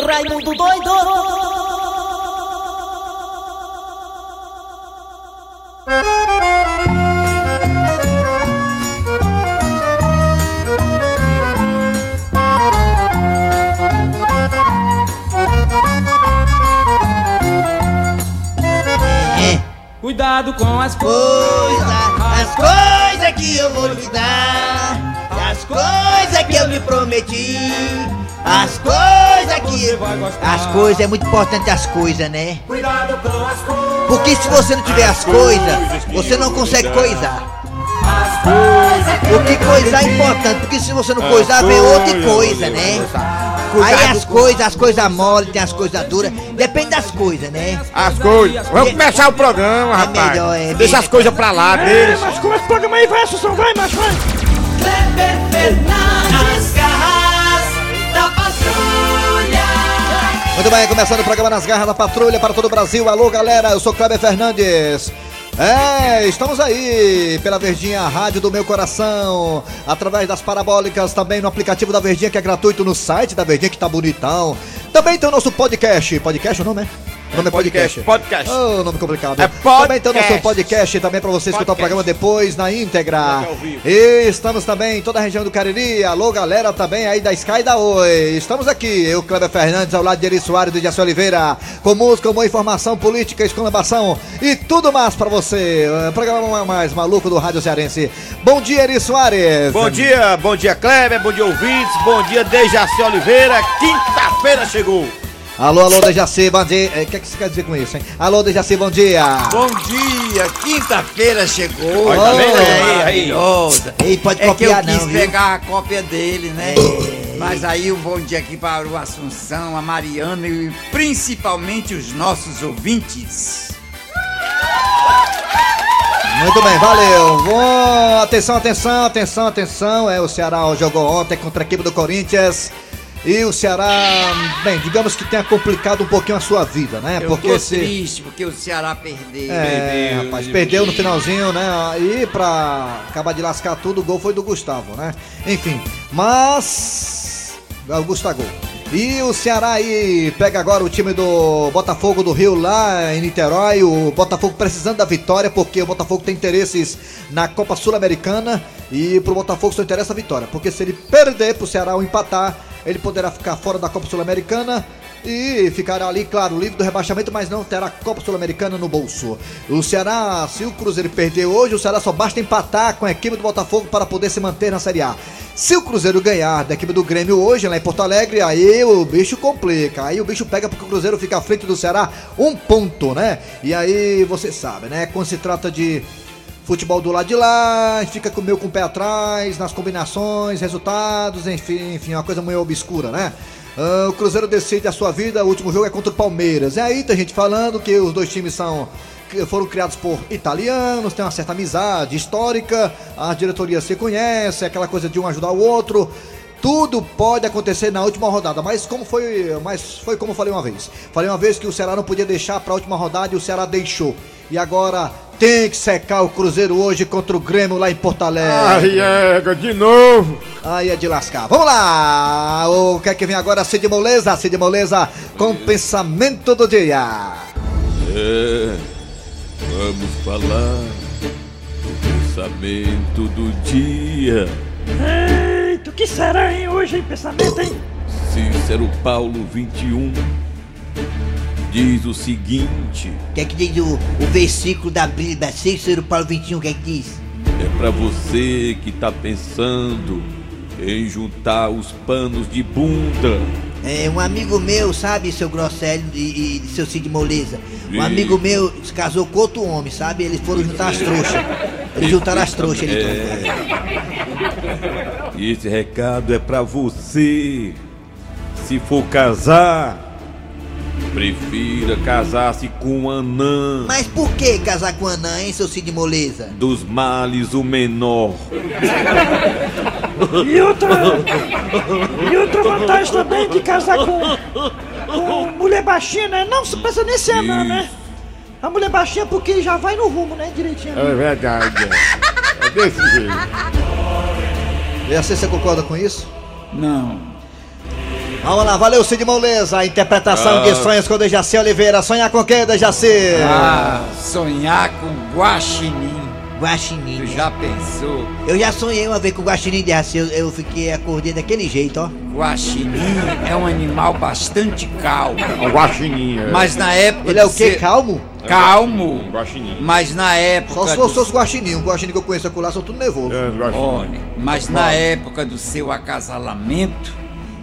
Raimundo doido! Cuidado com as Coisa, as coisas que eu vou lhe dar, as coisas que eu lhe prometi, as coisas que eu... As coisas, é muito importante as coisas, né? Cuidado com as coisas. Porque se você não tiver as coisas, você não consegue coisar. As coisas Porque coisar é importante, porque se você não coisar, vem outra coisa, né? Aí as coisas, as coisas mole, tem as coisas duras, depende das coisas, né? As coisas. Vamos começar o programa, É rapaz. melhor, é Deixa as coisas pra lá, deixa. Mas como esse programa aí vai, Assunção? Vai, macho, vai! Bem, começando o programa Nas Garras da Patrulha para todo o Brasil. Alô, galera, eu sou Kleber Fernandes. É, estamos aí pela Verdinha Rádio do Meu Coração, através das parabólicas, também no aplicativo da Verdinha que é gratuito no site da Verdinha que tá bonitão. Também tem o nosso podcast. Podcast o nome é? O nome é podcast. Podcast. Oh, nome complicado. É Também tem o nosso podcast. podcast também para você escutar o Podcast. programa depois na íntegra. E estamos também em toda a região do Cariri. Alô, galera, também aí da Sky e da Oi. Estamos aqui, eu, Kleber Fernandes, ao lado de Eri Soares e de Jaci Oliveira, com música, boa informação, política, exclamação e tudo mais pra você. O programa mais maluco do Rádio Cearense. Bom dia, Eri Soares. Bom dia, bom dia Kleber, bom dia ouvintes, bom dia Dejaci Oliveira, quinta-feira chegou. Alô, alô, Dejaci, bom dia. É, O que, é que você quer dizer com isso, hein? Alô, Dejaci, bom dia. Bom dia, quinta-feira chegou. Olha, tá vendo aí, aí? Ei, pode É que eu copiar quis não, viu? pegar a cópia dele, né? Mas aí um bom dia aqui para o Assunção, a Mariana e principalmente os nossos ouvintes. Muito bem, valeu. Bom, atenção, atenção, atenção, atenção. É, o Ceará jogou ontem contra a equipe do Corinthians. E o Ceará, bem, digamos que tenha complicado um pouquinho a sua vida, né? Eu Porque tô se. triste porque o Ceará perdeu. É, rapaz, perdeu no finalzinho, né? E pra acabar de lascar tudo, o gol foi do Gustavo, né? Enfim, mas. Augusto gol. E o Ceará aí pega agora o time do Botafogo do Rio lá em Niterói. O Botafogo precisando da vitória, porque o Botafogo tem interesses na Copa Sul-Americana. E pro Botafogo só interessa a vitória. Porque se ele perder pro Ceará ou empatar, ele poderá ficar fora da Copa Sul-Americana e ficará ali, claro, livre do rebaixamento, mas não terá Copa Sul-Americana no bolso. O Ceará, se o Cruzeiro perder hoje, o Ceará só basta empatar com a equipe do Botafogo para poder se manter na Série A. Se o Cruzeiro ganhar da equipe do Grêmio hoje, lá em Porto Alegre, aí o bicho complica. Aí o bicho pega porque o Cruzeiro fica à frente do Ceará um ponto, né? E aí você sabe, né? Quando se trata de futebol do lado de lá, fica com meio com o pé atrás, nas combinações, resultados, enfim, enfim, é uma coisa meio obscura, né? Ah, o Cruzeiro decide a sua vida, o último jogo é contra o Palmeiras. E aí tem gente falando que os dois times são foram criados por italianos, tem uma certa amizade histórica, a diretoria se conhece, aquela coisa de um ajudar o outro. Tudo pode acontecer na última rodada, mas como foi, mas foi como falei uma vez. Falei uma vez que o Ceará não podia deixar para a última rodada e o Ceará deixou. E agora tem que secar o Cruzeiro hoje contra o Grêmio lá em Porto Alegre. Ai, ega, de novo. Aí é de lascar. Vamos lá! O que é que vem agora? Cid Moleza, Cid Moleza com o pensamento do dia. É, vamos falar do pensamento do dia. Eita, o que será, hein, hoje, hein, pensamento, hein? Cícero Paulo 21 diz o seguinte: O que é que diz o, o versículo da Bíblia, Cícero Paulo 21, o que é que diz? é pra você que tá pensando em juntar os panos de bunda. É, um amigo meu, sabe, seu Grosselio e, e seu Cid Moleza. Um amigo meu se casou com outro homem, sabe? Eles foram juntar as trouxas. Eles juntaram as trouxas, ele E esse recado é pra você. Se for casar, prefira casar-se com um anã. Mas por que casar com anã, hein, seu Cid Moleza? Dos males o menor. E outra. E outra vantagem também de casar com. com mulher baixinha, né? Não você precisa nem ser anã, né? A mulher baixinha porque já vai no rumo, né? Direitinho. É verdade. É desse jeito. E assim você concorda com isso? Não. Vamos lá, valeu Cid Moleza, a interpretação Ah. de sonhos com Dejaci Oliveira. Sonhar com quem, Dejaci? Ah, sonhar com guaxinim. Guaxinim. Tu já pensou? Eu já sonhei uma vez com o guaxinim de raça, eu, eu fiquei acordei daquele jeito, ó. Guaxinim é um animal bastante calmo. Um guaxininho. Mas na época. Ele é o quê? ser- Calmo? Calmo. Guaxinim. Mas na época. Só se do- fosse os guaxinim. Um guaxinim que eu conheço acolá são tudo nervoso. É, guaxinim. Olha, mas na época do seu acasalamento,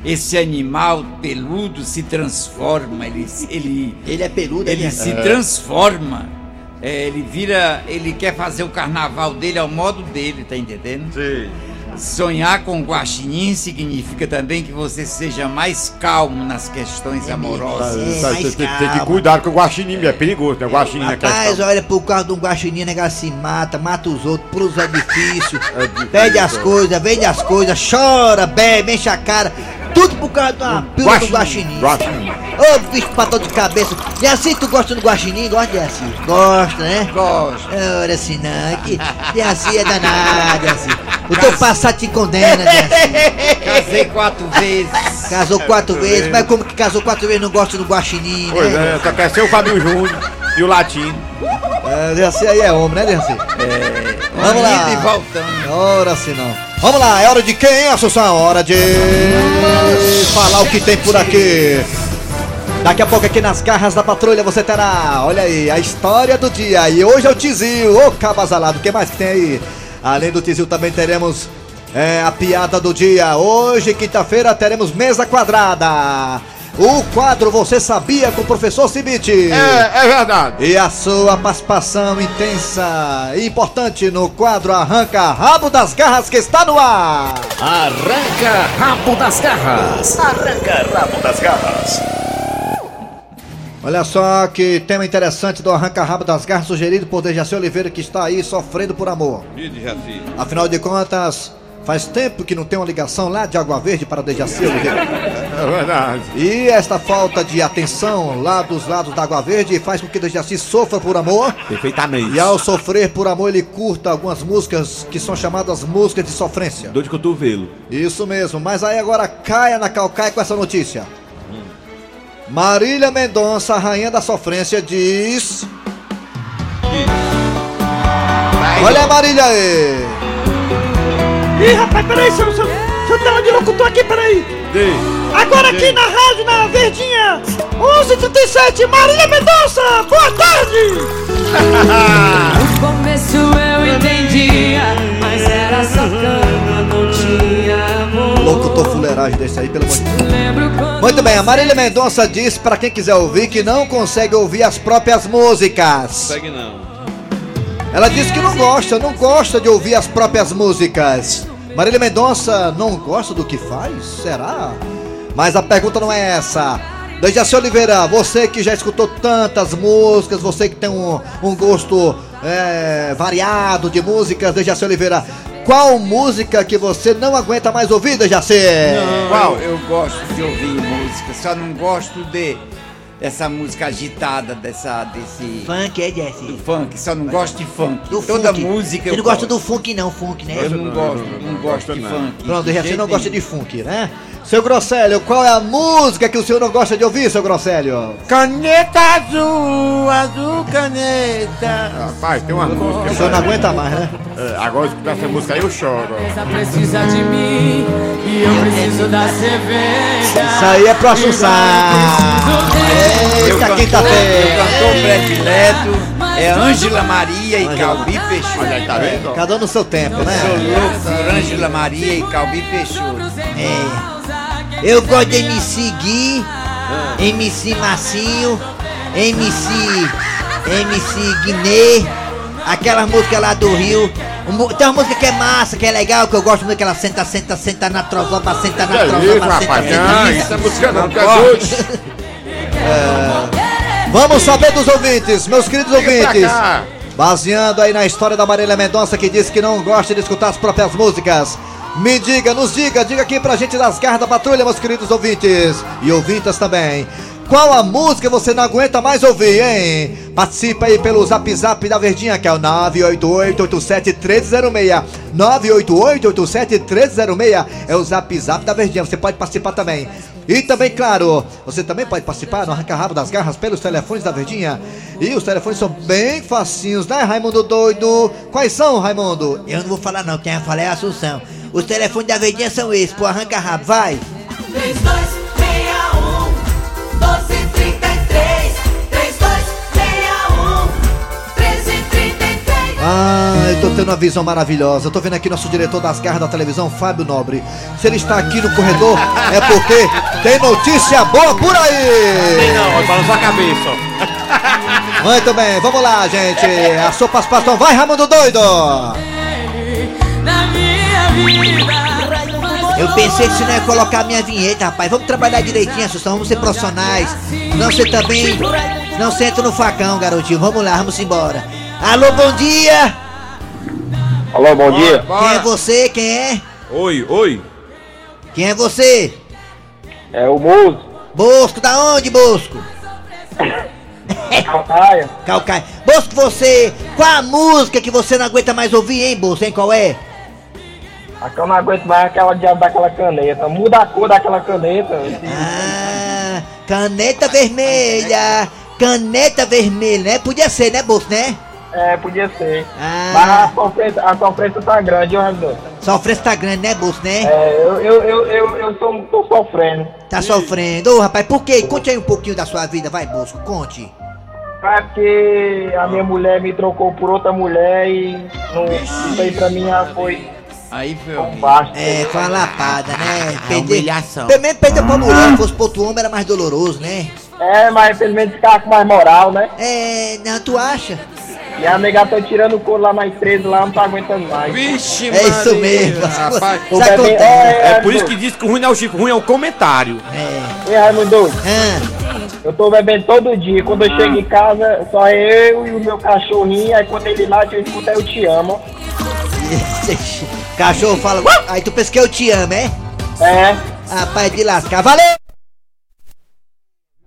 esse animal peludo se transforma, ele, ele, Ele é peludo, ele ele se transforma. É, ele vira, ele quer fazer o carnaval dele ao modo dele, tá entendendo? Sim. Sonhar com guaxinim significa também que você seja mais calmo nas questões amorosas. É, Tá, mais tem, tem- que cuidar com o guaxinim, é perigoso, né? O guaxinim é Rapaz, olha, por causa de um guaxinim, negócio se mata, mata os outros, pula os edifícios, É difícil, pede as é. coisas, vende as coisas, chora, bebe, enche a cara, tudo por causa de uma pílula do guaxinim. Guaxinim. Ô, bicho patão de cabeça. E assim, tu gosta do guaxinim? Gosta de assim? Gosta, né? Gosto. Ora, assim não, que de assim é danada, assim. O teu passado te condena, de assim. Casei quatro vezes. Casou quatro vezes, mas como que casou quatro vezes e não gosta do guaxinim, Pois né? é, só quer ser o Fabio Júnior e o Latino. É, Dejaci aí é homem, né, Dejaci? Vamos lá. E voltando. Ora se não. Vamos lá, é hora de quem, Assunção? Hora de falar o que tem por aqui. Daqui a pouco aqui nas garras da patrulha você terá, olha aí, a história do dia. E hoje é o Tizil, ô cabazalado, o que mais que tem aí? Além do Tizil também teremos é, a piada do dia. Hoje, quinta-feira, teremos mesa quadrada. O quadro Você Sabia com o professor Cibite. É, é verdade. E a sua participação intensa e importante no quadro Arranca Rabo das Garras que está no ar. Arranca rabo das garras. Arranca rabo das garras. Olha só que tema interessante do Arranca Rabo das Garras sugerido por Dejaci Oliveira que está aí sofrendo por amor. Diz, Jaci. Afinal de contas, faz tempo que não tem uma ligação lá de Água Verde para Dejaci. É verdade. E esta falta de atenção lá dos lados da Água Verde faz com que Dejaci sofra por amor. Perfeitamente. E ao sofrer por amor, ele curta algumas músicas que são chamadas músicas de sofrência. Dor de cotovelo. Isso mesmo, mas aí agora caia na calcaia com essa notícia. Marília Mendonça, a rainha da sofrência, diz. Olha a Marília aí! Ih, rapaz, peraí, seu, seu, seu tela de locutor aqui, peraí. Diz. Agora aqui na rádio, na Verdinha, 1137, Marília Mendonça, boa tarde! No começo eu entendia, mas era só cama, não tinha amor. Locutor fuleiragem desse aí, pelo amor de Deus. Muito bem, a Marília Mendonça diz para quem quiser ouvir que não consegue ouvir as próprias músicas. Segue não. Ela diz que não gosta, não gosta de ouvir as próprias músicas. Marília Mendonça não gosta do que faz? Será? Mas a pergunta não é essa. Dejaci Oliveira, você que já escutou tantas músicas, você que tem um, um gosto é, variado de músicas, Dejaci Oliveira, qual música que você não aguenta mais ouvir, Dejaci? Qual? Eu, eu gosto de ouvir música, só não gosto de dessa música agitada, dessa desse Funk é, Jesse? do funk, só não gosto de funk. Do Toda funk. música Você eu não gosta gosto. do funk não, funk, né? Eu não Não, gosto, não, não, não gosto gosto de não. funk. Pronto, jeito não gosta de funk, né? Seu Grosselio, qual é a música que o senhor não gosta de ouvir, seu Grosselio? Caneta azul, azul caneta. Rapaz, tem uma música. O senhor não aguenta mais, né? É, agora escutar essa música aí eu choro. essa precisa de mim e eu preciso da cerveja. Isso aí é Assunção. Meu Eita, quinta-feira. cantor predileto é Ângela Maria e Calbi Peixoto. Olha aí, tá vendo? Cada um no seu tempo, Sou né? louco por Ângela Maria e Calbi Peixoto. É. Eu gosto de MC Gui, MC Massinho, MC. MC Guinê, aquelas músicas lá do Rio. Tem uma música que é massa, que é legal, que eu gosto muito, que ela senta, senta, senta na trozoba, senta na Que é trozoba, senta, rapaz? senta, Não, senta. isso é música não, tu é doido. Vamos saber dos ouvintes, meus queridos ouvintes. Baseando aí na história da Marília Mendonça que disse que não gosta de escutar as próprias músicas. Me diga, nos diga, diga aqui pra gente das garras da patrulha, meus queridos ouvintes. E ouvintas também. Qual a música você não aguenta mais ouvir, hein? Participa aí pelo zap zap da Verdinha, que é o 988-87-1306. 988-87-1306 é o zap zap da Verdinha. Você pode participar também. E também, claro, você também pode participar no Arranca Rabo das Garras pelos telefones da Verdinha. E os telefones são bem facinhos, né, Raimundo doido? Quais são, Raimundo? Eu não vou falar não, quem vai falar é a Assunção. Os telefones da Verdinha são esses, pô, arranca rabo, vai. 3261 tendo uma visão maravilhosa. Eu tô vendo aqui nosso diretor das garras da televisão, Fábio Nobre. Se ele está aqui no corredor, é porque tem notícia boa por Tem aí! não, ó, balançou a cabeça. Muito bem, vamos lá, gente. A sopa participação vai, Raimundo doido! Eu pensei que você não ia colocar a minha vinheta, rapaz. Vamos trabalhar direitinho, Assunção, vamos ser profissionais. Não você também. Não senta no facão, garotinho. Vamos lá, vamos embora. Alô, bom dia! Alô, bom dia. Quem é você? Quem é? Oi, oi. Quem é você? É o Muso. Bosco, da onde, Bosco? Calcaia. Calcaia. Bosco, você. Qual a música que você não aguenta mais ouvir, hein, Bosco? Hein, qual é? Aqui eu não aguento mais aquela diabo daquela caneta. Muda a cor daquela caneta. Ah, caneta vermelha. Caneta vermelha, né? Podia ser, né, Bosco, né? É, podia ser. Ah. Mas a sofrência, a sofrência tá grande, ó, Ramiro. Sofrência tá grande, né, Bosco, né? É, eu, eu, eu, eu, eu tô, tô sofrendo. Tá sofrendo. Ô, rapaz, por quê? Conte aí um pouquinho da sua vida, vai, Bosco, conte. É porque a minha mulher me trocou por outra mulher e não, isso aí pra mim já foi Aí foi baixo. É, foi uma lapada, né? A humilhação. Pelo menos perdeu pra mulher, se fosse pro outro homem era mais doloroso, né? É, mas pelo menos ficava com mais moral, né? É, não, tu acha? E a nega tá tirando o couro lá na empresa lá, não tá aguentando mais. Vixe, É isso mesmo. Rapaz. Isso bebendo- acontece. é, É por isso que diz que o ruim não é o chifre, o ruim é o comentário. É. E Raimundo, Ah, eu tô bebendo todo dia. Quando eu chego em casa, só eu e o meu cachorrinho. Aí quando ele late, eu escuto eu te amo. cachorro fala, aí tu pensa que eu te amo, é? É. Rapaz de lascar. Valeu!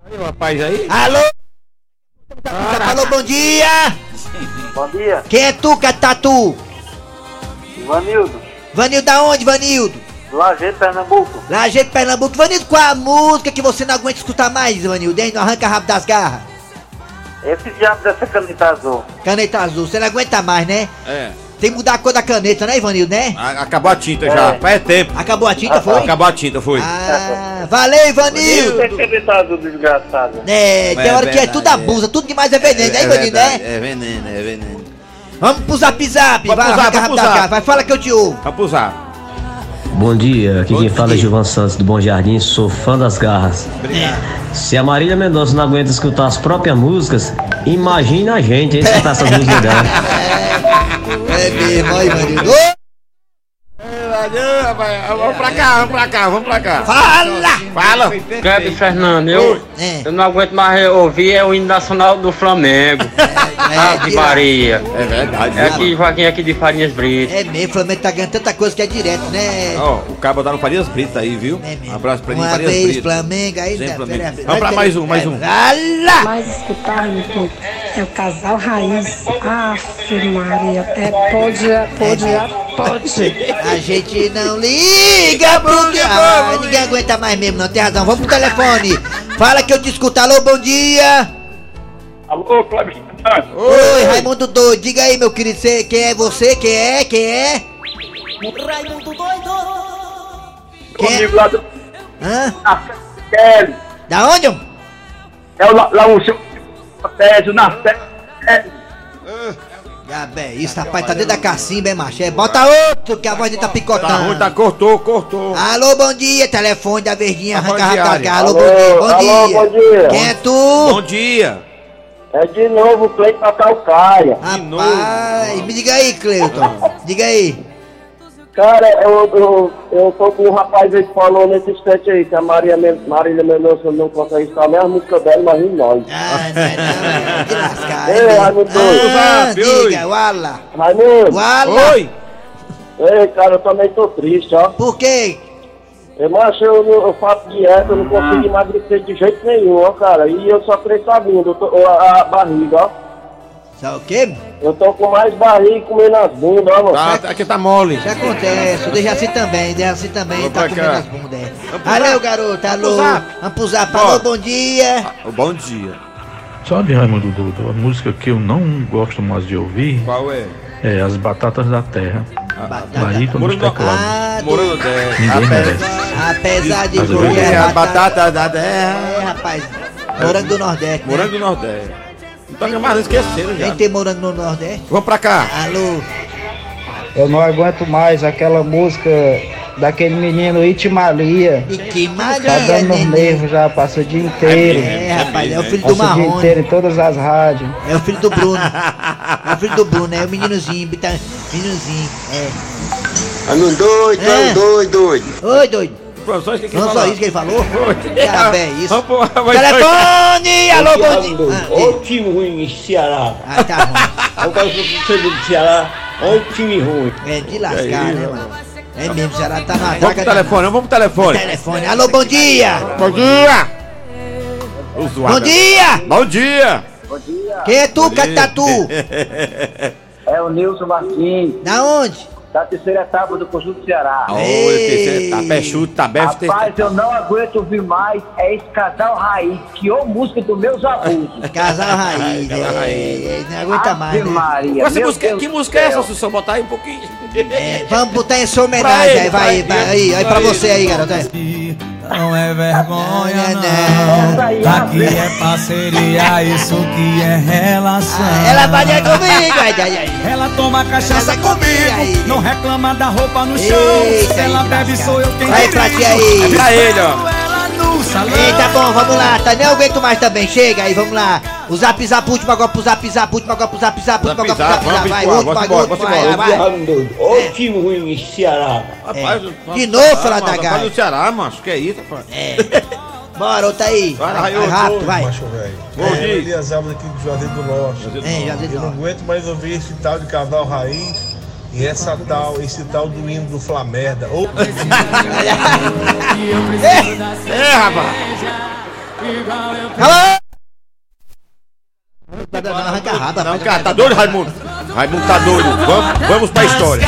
Aí, o rapaz aí. Alô? Alô, bom dia! Bom dia, Quem é tu, Catatu? Ivanildo. Vanildo da onde, Vanildo? Lajeito, Pernambuco. Lajeito, Pernambuco. Vanildo, qual a música que você não aguenta escutar mais, Vanildo? Hein? Não arranca rabo das garras. Esse diabo dessa caneta azul. Caneta azul, você não aguenta mais, né? É. Tem que mudar a cor da caneta, né, Ivanildo, né? a- Acabou a tinta já. Faz tempo. Acabou a tinta, foi? Acabou a tinta, foi. Ah, valeu, Ivanildo! Desgraçado. É, tem É hora que é verdade, tudo é. abusa, tudo demais é veneno, né, Ivanildo, né? É veneno, é veneno. Vamos pro zap zap, Vai vai, pro zap, vai pro zap. vai, fala que eu te ouvo. Vamos usar. Bom dia, aqui Bom quem fala é dia. Gilvan Santos do Bom Jardim, sou fã das garras. Se a Marília Mendonça não aguenta escutar as próprias músicas, imagina a gente hein, escutar essas músicas dela. É mesmo, ó, Ivanildo. Ô, Vamos pra cá, vamos pra cá, vamos pra cá. Fala! Fala. Kleber Fernando, eu, É. eu não aguento mais ouvir é o hino nacional do Flamengo. Ave tira- Maria. É verdade. É aqui, Joaquim, aqui de Farinhas Brito. É mesmo, o Flamengo tá ganhando tanta coisa que é direto, né? Ó, o cabo dá no Farias Brito aí, viu? É mesmo. Um abraço pra ele, Uma Farias vez, Brito. Flamengo, aí... Sempre né, Flamengo. Vamos pra mais um, mais um. Fala! mais escutar, Milton, é o casal raiz. Aff, Maria, é pode, é pode, pode. A gente não liga pro que... Ah, ninguém aguenta mais mesmo, não, tem razão. Vamos pro telefone. Fala que eu te escuto. Alô, bom dia. Alô, Fernando. Oi, Raimundo Doido. Diga aí, meu querido, cê- quem é você? Quem é? Quem é? Raimundo doido. Quem é? lá do Hã? Kelly. Da onde? É o lá, lá o seu Tésio na é, Já bem, isso, rapaz, tá dentro da cacimba, é macho? É, bota outro, que a voz dele tá picotando. Tá ruim, tá cortou, cortou. Alô, bom dia, telefone da Verdinha, Tá arranca da. Alô, Alô, bom dia, bom alô, dia. bom dia. Quem é tu? Bom dia. é de novo o Cleiton pra Calcaia. Rapaz, me diga aí, Cleuton. Diga aí. Cara, eu, eu, eu tô com um rapaz aí que falou nesse instante aí, que a Maria Men Marília Mendonça não consegue estar nem a música dela, mas em nós. Ah, não é lascar. Ei, é. Raimundo. Ah, oi. diga, wala. Raimundo, Wala. Oi. ei, cara, eu também tô triste, ó. Por quê? Eu, macho, eu, não- eu faço dieta, eu não consigo emagrecer de jeito nenhum, ó, cara. E eu só cresço a bunda, eu tô- a, a barriga, ó. Tá o quê? Eu tô com mais barriga comendo as bundas, ó, mano. Tá, aqui tá mole. Isso acontece, o Dejaci também, Dejaci também Vamos tá comendo cá. as bundas. é. Alô, zap. garoto, alô. Vamos pro zap. Alô, bom dia. Bom dia. Sabe, Raimundo Dudu, a música que eu não gosto mais de ouvir Qual é? é As Batatas da Terra. Dos do- teclados. Ah, Morango da terra. Ninguém merece. Apesar de tudo, vou- é É a batata. batata da terra. É, rapaz. Morango do Nordeste. né? Morango do Nordeste. Não toca mais, não esqueceram já. Quem tem morango no Nordeste? Vamos pra cá. Alô. Eu não aguento mais aquela música daquele menino Itimalia. E que Tá dando nos neném. nervos já, passa o dia inteiro. É, rapaz, é o filho do Passa o dia Marrone. inteiro em todas as rádios. É o filho do Bruno. É o filho do Bruno, é o meninozinho, meninozinho, é. Ando doido, É. ando doido, doido. Oi, doido. Professor, que Não só isso que ele falou? É isso. Vamos vai- Telefone! Alô, bom dia. Ah, Olha o time ruim em Ceará. Ah, tá ruim. Eu que do Ceará. Olha o time ruim. É de lascar, né, mano? É mesmo, o Ceará tá na Vamos pro telefone, vamos pro telefone. Telefone. Alô, bom dia. Bom dia. O zoado. Bom dia. Bom dia. Quem é tu, Catatu? É o Nilson Martins, Da onde? Da terceira etapa do Conjunto do Ceará. Olha, terceiro, tá pé chute, tá bem. Rapaz, eu não aguento ouvir mais é esse casal raiz, que ô música dos meus abusos. Casal raiz, é, é, não aguenta mais, Ave né? Maria, música, Deus que música é essa, céu. Sussuão? Botar aí um pouquinho. É, vamos botar em sua homenagem aí, vai, vai, aí, aí pra você aí, garoto. Não é vergonha, não. Aqui é parceria, isso que é relação. Ela vai comigo, ai, ai, ai. Ela toma cachaça comigo, não reclama da roupa no chão. Ela bebe, sou eu quem Vai pra ti aí. É pra ele, ó. Eita, bom, vamos lá, tá? Nem aguento mais também, chega aí, vamos lá. O zap zap, último agora pro zap zap, último agora pro zap zap, último agora pro zap zap, vai, último agora, último, vai, vai. Olha o time ruim em Ceará. Rapaz, É. De novo, fala da Rapaz, Gaia. do Ceará, macho. Que é isso, rapaz? É. Bora, outra aí. Vai, Vai, vai, vai rápido, vai. Macho velho. Bom É, dia. Elias Alves aqui do Juazeiro do Norte. É, Juazeiro do Eu não Norte. aguento mais ouvir esse tal de casal raiz e essa tal, esse tal do hino do Flamerda. Ou... É, rapaz. Alô? Não, arranca a raba, Não, rapaz. cara, tá doido, Raimundo? Raimundo tá doido. Vamos, vamos pra história.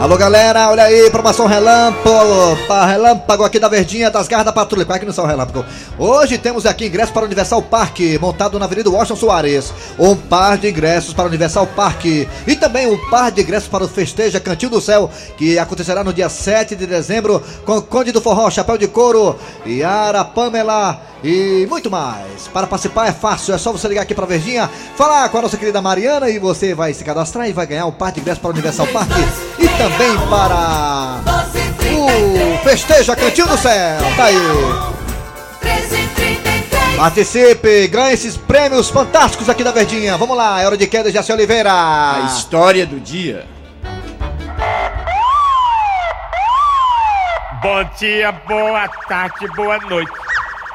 Alô galera, olha aí, promoção relâmpago, pa- relâmpago aqui da Verdinha das Garras da Patrulha. Qual é que não são relâmpago? Hoje temos aqui ingresso para o Universal Park, montado na Avenida Washington Soares. Um par de ingressos para o Universal Park e também um par de ingressos para o Festeja Cantinho do Céu, que acontecerá no dia 7 de dezembro com Conde do Forró, Chapéu de Couro, Yara, Pamela e muito mais. Para participar é fácil, é só você ligar aqui para Verdinha, falar com a nossa querida Mariana e você vai se cadastrar e vai ganhar um par de ingressos para o Universal Park e também para o Festeja Cantinho do Céu. Tá aí. 1333. Participe, ganhe esses prêmios fantásticos aqui da Verdinha. Vamos lá, é hora de queda de Jaci Oliveira. A história do dia. Bom dia, boa tarde, boa noite.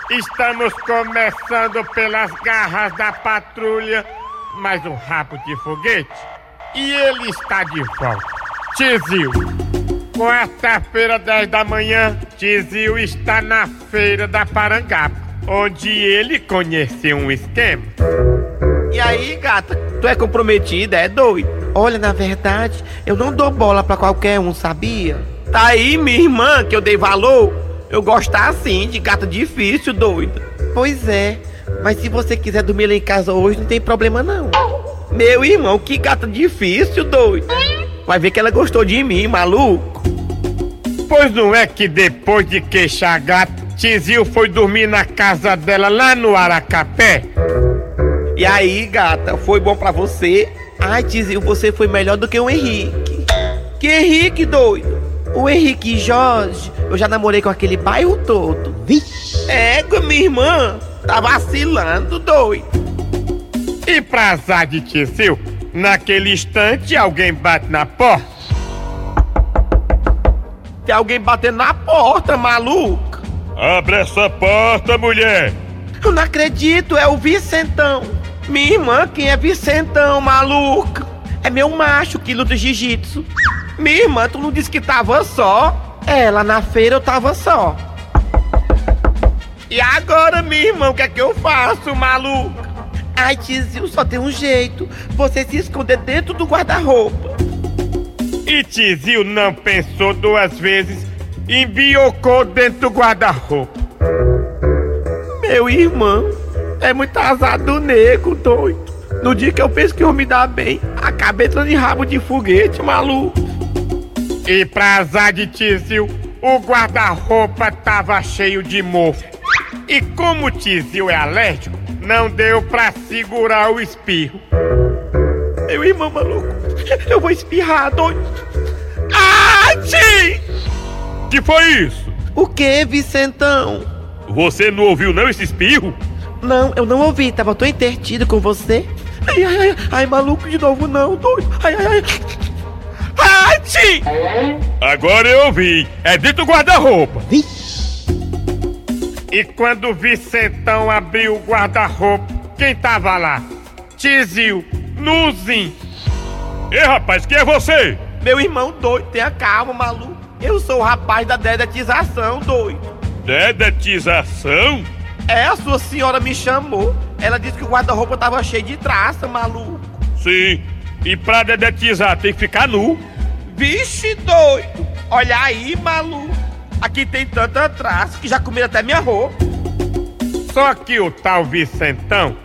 Estamos começando pelas garras da patrulha, mais um rabo de foguete. E ele está de volta. Tizil. Quarta-feira, 10 da manhã, Tizil está na feira da Parangaba, onde ele conheceu um esquema. E aí, gata, tu é comprometida, é doido? Olha, na verdade, eu não dou bola pra qualquer um, sabia? Tá aí, minha irmã, que eu dei valor. Eu gostar assim, de gata difícil, doida. Pois é, mas se você quiser dormir lá em casa hoje, não tem problema não. Meu irmão, que gata difícil, doido. Vai ver que ela gostou de mim, maluco. Pois não é que depois de queixar a gata, Tizil foi dormir na casa dela lá no Aracapé? E aí, gata, foi bom pra você? Ai, Tizil, você foi melhor do que o Henrique. Que Henrique, doido? O Henrique Jorge, eu já namorei com aquele bairro todo. Vixe! Égua, minha irmã, tá vacilando, doido. E pra azar de Tizil, naquele instante alguém bate na porta. Tem alguém batendo na porta, maluco. Abre essa porta, mulher! Eu não acredito, é o Vicentão. Minha irmã, quem é Vicentão, maluco? É meu macho que luta jiu-jitsu. Minha irmã, tu não disse que tava só? É, lá na feira eu tava só. E agora, minha irmã, o que é que eu faço, maluco? Ai, Tizil, só tem um jeito. Você se esconder dentro do guarda-roupa. E Tizil não pensou duas vezes e embiocou dentro do guarda-roupa. Meu irmão, é muito azar do nego, doido. No dia que eu penso que eu me dar bem, acabei entrando em rabo de foguete, maluco. E pra azar de Tizil, o guarda-roupa tava cheio de mofo. E como o Tizil é alérgico, não deu pra segurar o espirro. Meu irmão maluco, eu vou espirrar, doido. Ah, tio! Que foi isso? O que, Vicentão? Você não ouviu não esse espirro? Não, eu não ouvi, tava tão intertido com você. Ai, ai, ai, ai, maluco de novo não, doido. Ai, ai, ai. Tio! Agora eu ouvi. É dentro do guarda-roupa. E quando o Vicentão abriu o guarda-roupa, quem tava lá? Tizil, nuzinho. Ei, rapaz, quem é você? Meu irmão doido, tenha calma, maluco. Eu sou o rapaz da dedetização, doido. Dedetização? É, a sua senhora me chamou. Ela disse que o guarda-roupa tava cheio de traça, maluco. Sim. E pra dedetizar tem que ficar nu. Vixe, doido. Olha aí, maluco. Aqui tem tanta traça que já comeram até minha roupa. Só que o tal Vicentão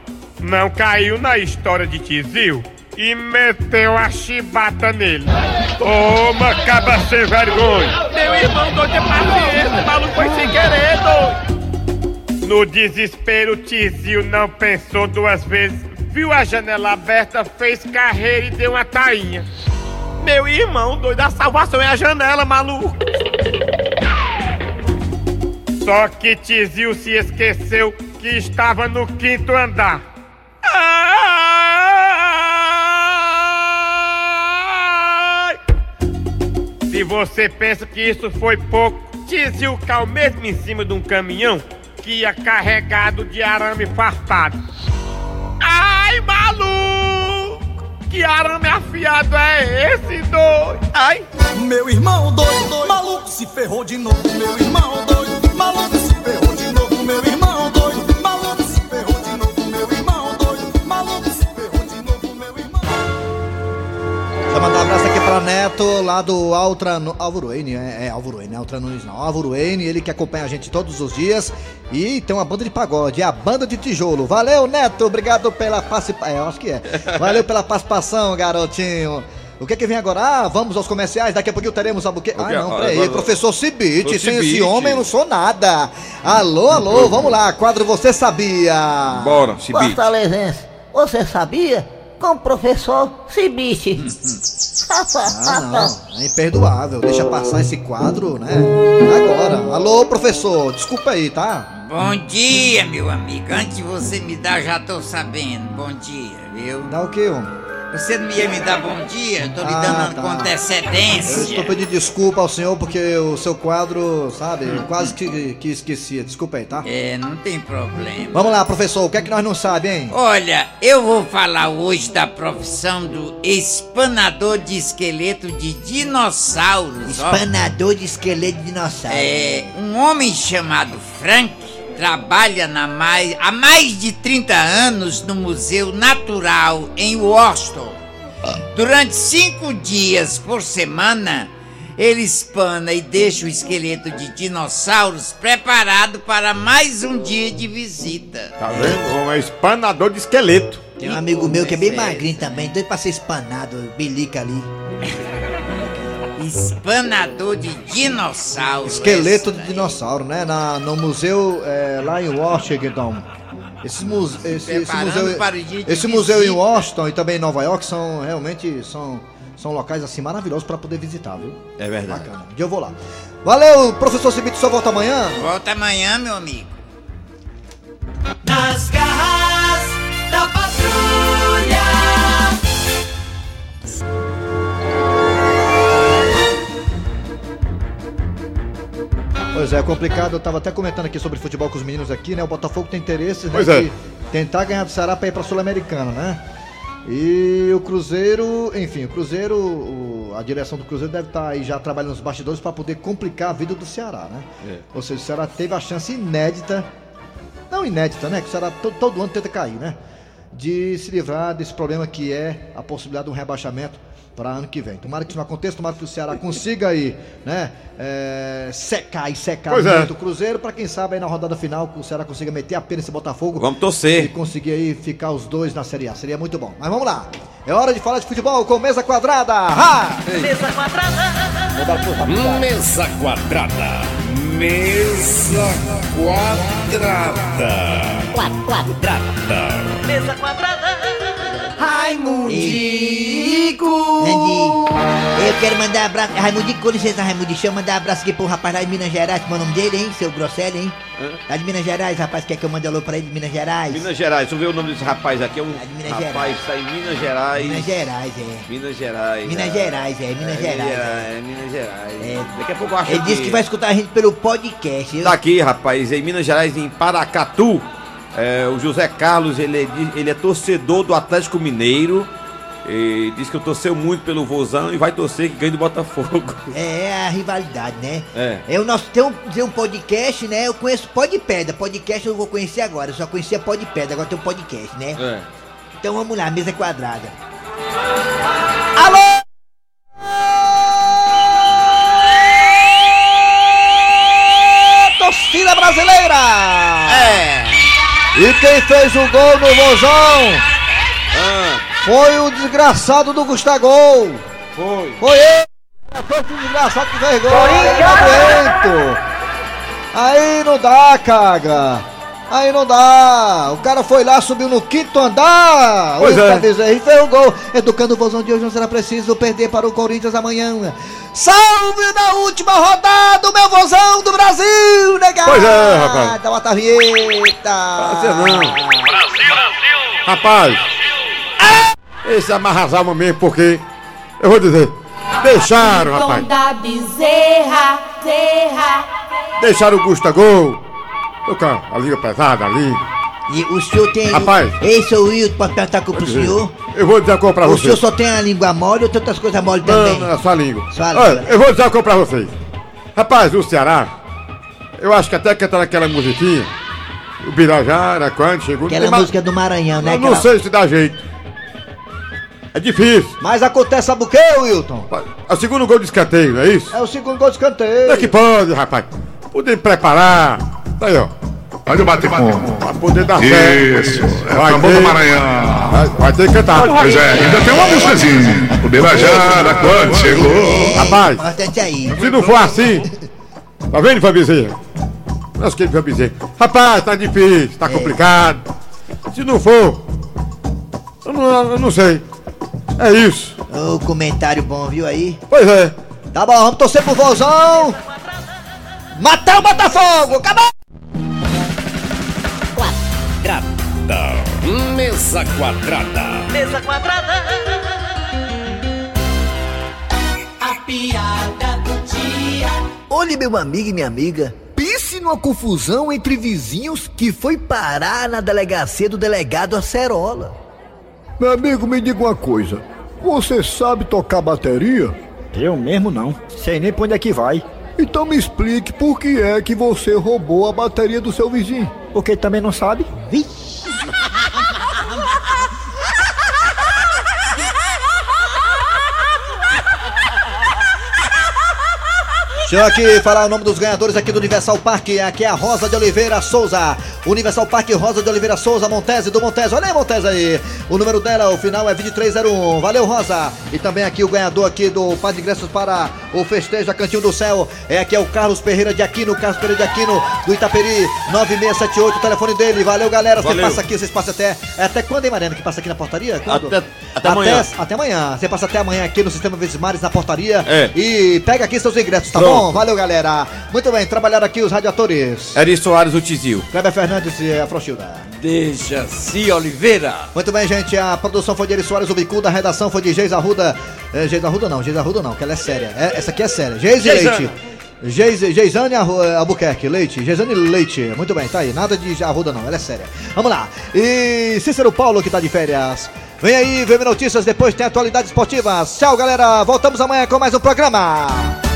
não caiu na história de Tizil e meteu a chibata nele. Toma, acaba sem vergonha. Meu irmão doido é paciência, maluco foi sem querer, doido. No desespero, Tizil não pensou duas vezes. Viu a janela aberta, fez carreira e deu uma tainha. Meu irmão doido, a salvação é a janela, maluco. Só que Tizil se esqueceu que estava no quinto andar. Ai! Se você pensa que isso foi pouco, Tizil caiu mesmo em cima de um caminhão que ia carregado de arame farpado. Ai, maluco! Que arame afiado é esse, doido? Ai! Meu irmão doido, maluco se ferrou de novo. Meu irmão doido, maluco Neto, lá do Altrano, Alvoruene, é, é Alvoruene, Altra Nunes não, Alvoruene, ele que acompanha a gente todos os dias e tem uma banda de pagode, é a banda de tijolo. Valeu, Neto, obrigado pela participação, é, eu acho que é. Valeu pela participação, garotinho. O que é que vem agora? Ah, vamos aos comerciais, daqui a pouquinho teremos a buquê. Ah, Ok, não, ó, peraí, agora- professor Cibite, sem esse homem eu não sou nada. Alô, alô, vamos lá, quadro Você Sabia. Bora, Cibite. Fortalezense, você sabia? Com o professor Cibite. Ah, não, é imperdoável. Deixa passar esse quadro, né? Agora. Alô, professor, desculpa aí, tá? Bom dia, meu amigo. Antes de você me dar, já tô sabendo. Bom dia, viu? Dá o quê, homem? Você não ia me dar bom dia? Eu tô lhe Ah, dando tá. com Eu antecedência. estou pedindo desculpa ao senhor porque o seu quadro, sabe, eu quase que, que esquecia. Desculpa aí, tá? É, não tem problema. Vamos lá, professor, o que é que nós não sabemos, hein? Olha, eu vou falar hoje da profissão do espanador de esqueleto de dinossauros. ó. Espanador de esqueleto de dinossauro. É, um homem chamado Frank trabalha na mais, há mais de 30 anos no Museu Natural em Washington. Durante cinco dias por semana, ele espana e deixa o esqueleto de dinossauros preparado para mais um dia de visita. Tá vendo? Um espanador de esqueleto. Tem um amigo meu que é bem é. magrinho também, doido pra ser espanado, bilica ali. Espanador de dinossauros. Esqueleto de dinossauro, né? Na, no museu é, lá em Washington. Esse, muse, esse, esse museu, para o dia de esse museu em. Washington e também em Nova York são realmente são, são locais assim maravilhosos para poder visitar, viu? É verdade. Bacana. Um dia eu vou lá. Valeu, professor Cibite, só volta amanhã. Volta amanhã, meu amigo. Nas garras Pois é, é complicado. Eu tava até comentando aqui sobre futebol com os meninos aqui, né? O Botafogo tem interesse né, é. de tentar ganhar do Ceará pra ir pra Sul-Americana, né? E o Cruzeiro, enfim, o Cruzeiro, o- a direção do Cruzeiro deve estar aí já trabalhando nos bastidores para poder complicar a vida do Ceará, né? É. Ou seja, o Ceará teve a chance inédita não inédita, né? Que o Ceará to- todo ano tenta cair, né? De se livrar desse problema que é a possibilidade de um rebaixamento para ano que vem. Tomara que isso não aconteça, tomara que o Ceará consiga aí, né? é, secar e secar Pois é. muito o Cruzeiro, para quem sabe aí na rodada final que o Ceará consiga meter a pena esse Botafogo. Vamos torcer. E conseguir aí ficar os dois na Série A. Seria muito bom. Mas vamos lá. É hora de falar de futebol com mesa quadrada. Ha! Mesa quadrada. Mesa quadrada. Mesa quadrada. Quadrada. Mesa quadrada. Raimundico! Eu quero mandar abraço. Raimundico, com licença, Raimundico. Deixa eu mandar abraço aqui pro rapaz lá de Minas Gerais. Como é o nome dele, hein? Seu Grosselli, hein? Lá de Minas Gerais, rapaz, quer que eu mande alô pra ele de Minas Gerais? Minas Gerais, deixa eu ver o nome desse rapaz aqui. É um Minas rapaz Gerais. que está em Minas Gerais. Minas Gerais, é. Minas Gerais. Minas é. Gerais, é, Minas É, Gerais, É, Minas Gerais. Daqui a pouco eu acho Ele disse que vai escutar a gente pelo podcast. Eu... Tá aqui, rapaz, em Minas Gerais, em Paracatu. É, o José Carlos, ele é, ele é torcedor do Atlético Mineiro. E diz que eu torceu muito pelo Vozão e vai torcer que ganhe do Botafogo. É, é a rivalidade, né? É. É o nosso tem um, tem um podcast, né? Eu conheço Pod Pedra. Podcast eu vou conhecer agora. Eu só conhecia Pod Pedra, agora tem um podcast, né? É. Então vamos lá, mesa quadrada. Alô! E quem fez o gol no Vozão foi o desgraçado do Gustavo. Foi. Foi ele! Foi o desgraçado que fez gol! Doento! Aí não dá, caga! Aí não dá! O cara foi lá, subiu no quinto andar! Pois Eita, é. bezerro, E fez o gol! Educando o Vozão de hoje não será preciso perder para o Corinthians amanhã! Salve na última rodada, o meu Vozão do Brasil, negado! Pois é, rapaz. Dá uma vinheta! Prazer não. Rapaz, esse amarrasava mesmo, porque, eu vou dizer, deixaram, rapaz, Tom da Bezerra, Zerra. deixaram o Gustavo, tocar a liga pesada ali. E o senhor tem. Rapaz. Ei, seu Wilton, posso perguntar com o senhor? Eu vou dizer uma coisa pra O vocês. senhor só tem a língua mole ou tem outras coisas mole Não, também? não, é só a língua. Só a Olha, língua. eu vou dizer uma coisa pra vocês. Rapaz, o Ceará, eu acho que até que tá naquela musiquinha, o Birajara, quando chegou... Aquela música do Maranhão, né? Eu não Aquela- sei se dá jeito. É difícil. Mas acontece sabe o que, Wilton? É o segundo gol de escanteio, não é isso? É o segundo gol de escanteio. Como é que pode, rapaz? Poder preparar. Tá aí, ó. Olha o bate-com. Pra poder dar Isso, certo. é o tambor do Maranhão. Vai, vai ter que cantar. Pois é, ainda tem uma músicazinha. O Birajara, quando chegou. Rapaz, se não for assim, tá vendo, Fabizinho? Nossa, que Fabizinho. Rapaz, tá difícil, tá complicado. Se não for, eu não, eu não sei. É isso. Ô, comentário bom, viu aí? Pois é. Tá bom, vamos torcer pro Vozão. Matar o Botafogo! Acabou! Quadrada. Mesa quadrada. Mesa quadrada. A piada do dia. Olhe, meu amigo e minha amiga, pense numa confusão entre vizinhos que foi parar na delegacia do delegado Acerola. Meu amigo, me diga uma coisa. Você sabe tocar bateria? Eu mesmo não. Sei nem pra onde é que vai. Então me explique por que é que você roubou a bateria do seu vizinho. Porque também não sabe? Deixa eu aqui falar o nome dos ganhadores aqui do Universal Park. Aqui é a Rosa de Oliveira Souza. Universal Park Rosa de Oliveira Souza, Montese do Montese. Olha aí, Montese aí. O número dela, o final é 2301. Valeu, Rosa. E também aqui o ganhador aqui do Par de Ingressos para o Festeja Cantinho do Céu. É aqui é o Carlos Ferreira de Aquino. Carlos Ferreira de Aquino do Itaperi 9678. O telefone dele. Valeu, galera. Você passa aqui, vocês passam até. é Até quando, hein, Mariana? Que passa aqui na portaria? Quando? Até- até amanhã. Até amanhã. Você passa até amanhã aqui no Sistema Vezes Mares na portaria. É. E pega aqui seus ingressos, tá Pronto. bom? Valeu, galera. Muito bem, trabalharam aqui os radiadores. Eri Soares, o Tizil. Kleber Fernandes e a Frochilda. Dejaci Oliveira. Muito bem, gente. A produção foi de Eri Soares, o Bicuda. A redação foi de Geis Arruda. É, Geis Arruda não, Geis Arruda não, que ela é séria. É, essa aqui é séria. Geis e Geisana. Leite. Geis, Geisane Arru- Albuquerque, Leite. Geisane Leite. Muito bem, tá aí. Nada de Arruda não, ela é séria. Vamos lá. E Cícero Paulo, que tá de férias. Vem aí, VM Notícias, depois tem atualidades esportivas. Tchau, galera. Voltamos amanhã com mais um programa.